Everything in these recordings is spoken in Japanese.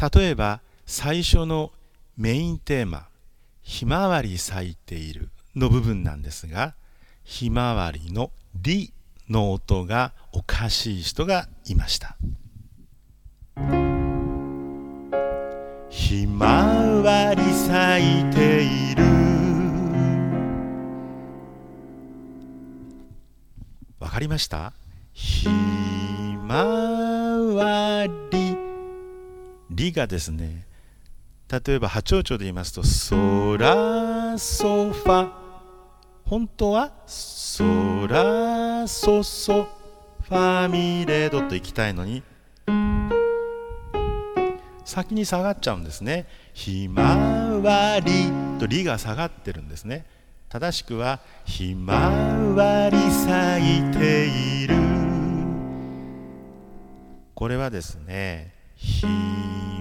例えば最初のメインテーマ「ひまわり咲いている」の部分なんですがひまわりの「り」の音がおかしい人がいました。ひまわり咲いている。わかりました？ひまわりりがですね例えば波長長で言いますとソラソファ。本当はソラソソファミレドと行きたいのに先に下がっちゃうんですね。ひまわりとりが下がってるんですね。正しくはひまわり咲いている。これはですねひ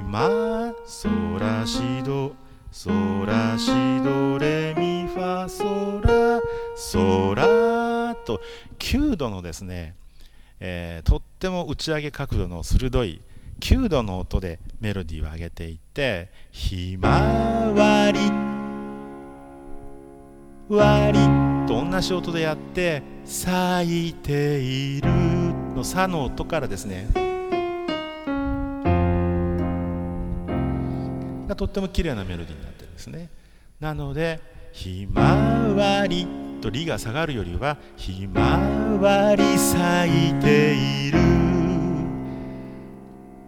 まソラシドソラシドレミファソラソラと9度のですね、えー、とっても打ち上げ角度の鋭い9度の音でメロディーを上げていって「ひまわり」「わり」と同じ音でやって「咲いている」の「さ」の音からですねがとっても綺麗なメロディーになってるんですね。なので「ひまわり」と「り」が下がるよりは「ひまわり咲いている」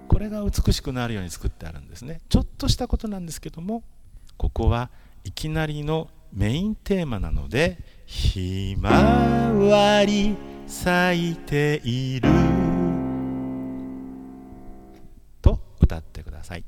これが美しくなるように作ってあるんですね。ちょっとしたことなんですけどもここはいきなりのメインテーマなので「ひまわり咲いている」と歌ってください。